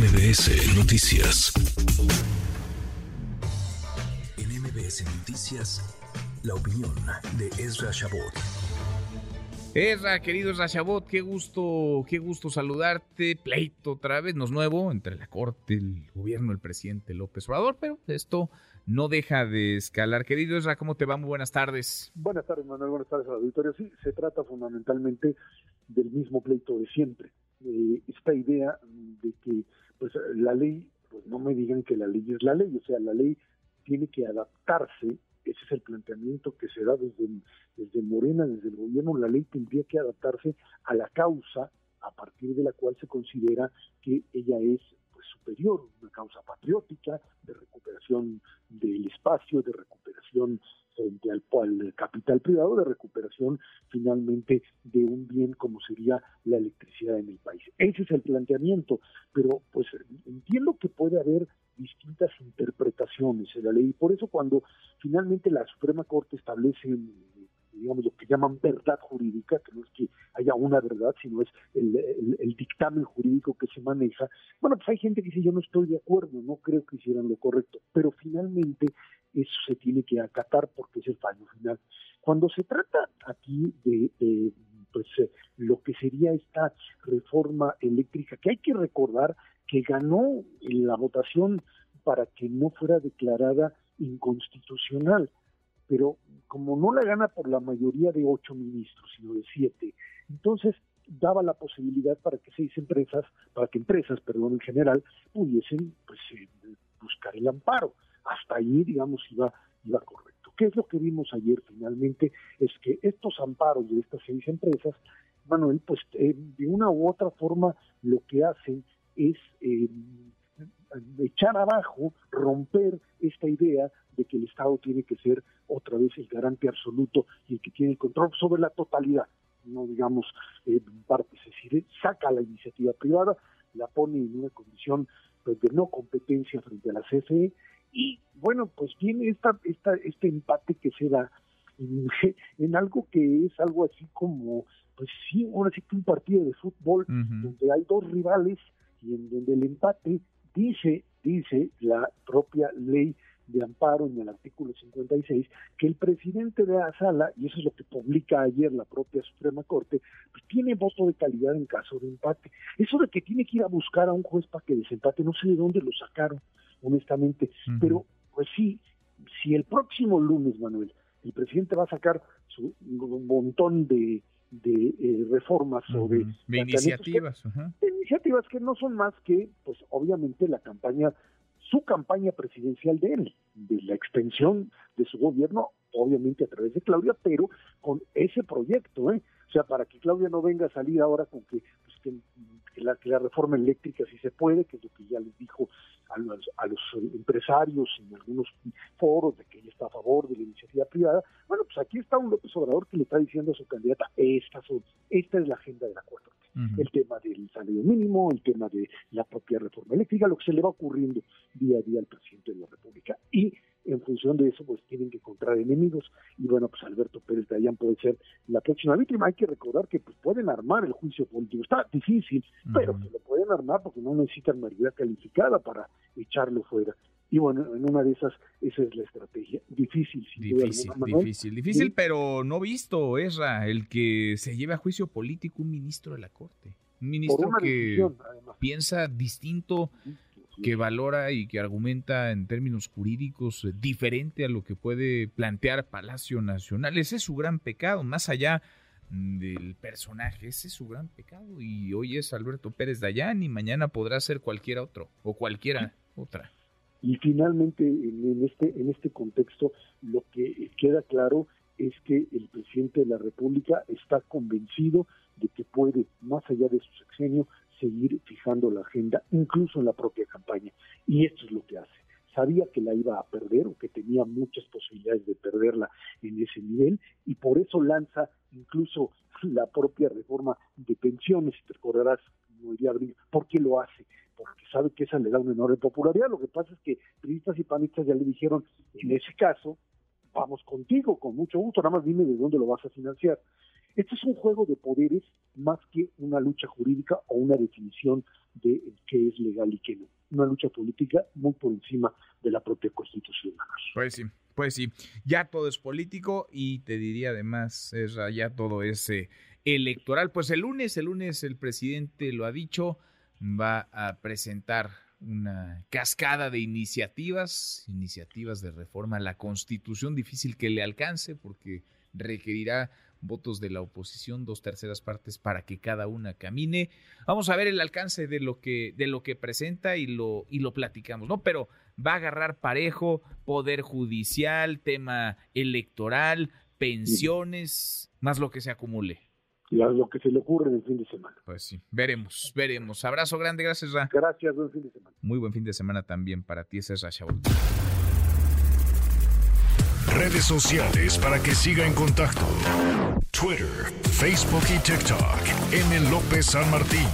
MBS Noticias. En MBS Noticias, la opinión de Ezra Shabot. Ezra, querido Ezra Shabot, qué gusto, qué gusto saludarte. Pleito otra vez, no es nuevo, entre la corte, el gobierno, el presidente López Obrador, pero esto no deja de escalar. Querido Ezra, ¿cómo te va? Muy buenas tardes. Buenas tardes, Manuel. Buenas tardes al auditorio. Sí, se trata fundamentalmente del mismo pleito de siempre. Eh, esta idea de que pues la ley, pues no me digan que la ley es la ley, o sea, la ley tiene que adaptarse, ese es el planteamiento que se da desde, desde Morena, desde el gobierno, la ley tendría que adaptarse a la causa a partir de la cual se considera que ella es pues, superior, una causa patriótica, de recuperación del espacio, de recuperación frente al, al, capital privado de recuperación finalmente de un bien como sería la electricidad en el país. Ese es el planteamiento, pero pues entiendo que puede haber distintas interpretaciones en la ley y por eso cuando finalmente la Suprema Corte establece digamos, lo que llaman verdad jurídica, que no es que haya una verdad, sino es el, el, dictamen jurídico que se maneja. Bueno, pues hay gente que dice, yo no estoy de acuerdo, no creo que hicieran lo correcto, pero finalmente eso se tiene que acatar porque es el fallo final. Cuando se trata aquí de, pues eh, lo que sería esta reforma eléctrica, que hay que recordar que ganó la votación para que no fuera declarada inconstitucional, pero como no la gana por la mayoría de ocho ministros, sino de siete, entonces daba la posibilidad para que seis empresas, para que empresas, perdón, en general, pudiesen pues eh, buscar el amparo hasta ahí, digamos, iba, iba correcto. ¿Qué es lo que vimos ayer finalmente? Es que estos amparos de estas seis empresas, Manuel, pues eh, de una u otra forma lo que hacen es eh, echar abajo, romper esta idea de que el Estado tiene que ser otra vez el garante absoluto y el que tiene el control sobre la totalidad, no digamos eh, partes, es decir, saca la iniciativa privada, la pone en una condición pues, de no competencia frente a la CFE y bueno, pues tiene esta, esta, este empate que se da en, algo que es algo así como, pues sí, ahora sí que un partido de fútbol donde hay dos rivales y en donde el empate dice, dice la propia ley de amparo en el artículo 56 que el presidente de la sala, y eso es lo que publica ayer la propia Suprema Corte, pues tiene voto de calidad en caso de empate. Eso de que tiene que ir a buscar a un juez para que desempate, no sé de dónde lo sacaron honestamente. Pero, pues sí, si el próximo lunes, Manuel, el presidente va a sacar su, un montón de, de eh, reformas o de, iniciativas. Que, iniciativas que no son más que, pues obviamente, la campaña, su campaña presidencial de él, de la extensión de su gobierno, obviamente a través de Claudia, pero con ese proyecto, ¿eh? O sea, para que Claudia no venga a salir ahora con que, pues, que, la, que la reforma eléctrica sí se puede, que es lo que ya les dijo a los, a los empresarios en algunos foros de que está a favor de la iniciativa privada. Bueno, pues aquí está un López Obrador que le está diciendo a su candidata, esta, esta es la agenda de la cuarta el tema del salario mínimo, el tema de la propia reforma eléctrica, lo que se le va ocurriendo día a día al presidente de la República. Y en función de eso, pues tienen que encontrar enemigos. Y bueno, pues Alberto Pérez Dayán puede ser la próxima víctima. Hay que recordar que pues pueden armar el juicio político. Está difícil, pero se lo pueden armar porque no necesitan mayoría calificada para echarlo fuera. Y bueno, en una de esas, esa es la estrategia. Difícil, difícil, difícil, difícil, pero no visto, Esra, el que se lleve a juicio político un ministro de la Corte. Un ministro que piensa distinto que valora y que argumenta en términos jurídicos eh, diferente a lo que puede plantear Palacio Nacional. Ese es su gran pecado, más allá del personaje, ese es su gran pecado. Y hoy es Alberto Pérez Dayán y mañana podrá ser cualquiera otro o cualquiera otra. Y finalmente, en, este, en este contexto, lo que queda claro es que el presidente de la República está convencido de que puede, más allá de su sexenio, seguir fijando la agenda, incluso en la propia campaña. Y esto es lo que hace. Sabía que la iba a perder o que tenía muchas posibilidades de perderla en ese nivel y por eso lanza incluso la propia reforma de pensiones, si te recordarás, no iría a abrir. ¿Por qué lo hace? Sabe que esa le da una enorme popularidad. Lo que pasa es que periodistas y panistas ya le dijeron, en ese caso, vamos contigo, con mucho gusto, nada más dime de dónde lo vas a financiar. Este es un juego de poderes más que una lucha jurídica o una definición de qué es legal y qué no. Una lucha política muy por encima de la propia Constitución. Pues sí, pues sí. Ya todo es político y te diría además, ya todo es eh, electoral. Pues el lunes, el lunes el presidente lo ha dicho, va a presentar una cascada de iniciativas, iniciativas de reforma a la Constitución, difícil que le alcance porque requerirá votos de la oposición, dos terceras partes para que cada una camine. Vamos a ver el alcance de lo que de lo que presenta y lo y lo platicamos, ¿no? Pero va a agarrar parejo poder judicial, tema electoral, pensiones, más lo que se acumule lo que se le ocurre en el fin de semana. Pues sí, veremos, veremos. Abrazo grande, gracias, Ra. Gracias, buen fin de semana. Muy buen fin de semana también para ti, ese es Redes sociales para que siga en contacto: Twitter, Facebook y TikTok. M. López San Martín.